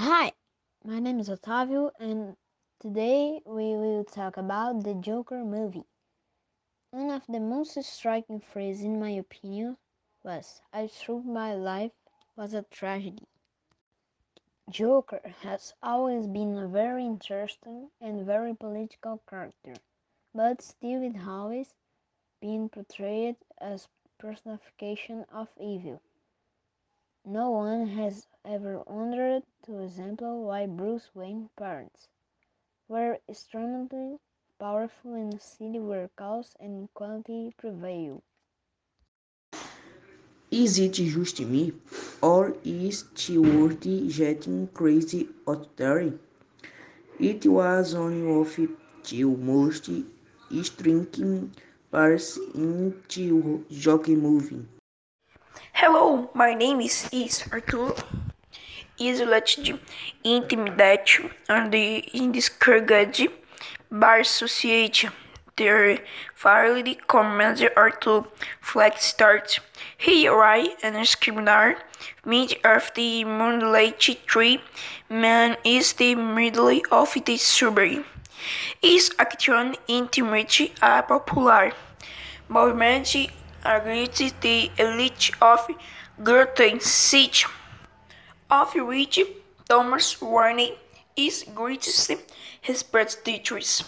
Hi, my name is Otávio, and today we will talk about the Joker movie. One of the most striking phrases, in my opinion, was I thought my life was a tragedy. Joker has always been a very interesting and very political character, but still it always been portrayed as personification of evil. No one has ever wondered, to example, why Bruce Wayne's parents were extremely powerful in a city where chaos and inequality prevail. Is it just me, or is the world getting crazy out there? It was one of the most striking parts in the Joker movie. Hello, my name is is Arthur. Isolated, intimidated, and discouraged by society. Their fairly commander Arthur Flex starts. He arrives and screaming mid of the moonlight tree. Man is the middle of the suburb. Is action intimate a popular movement against the elite of Gotham City, of which Thomas Wayne is greatest representative.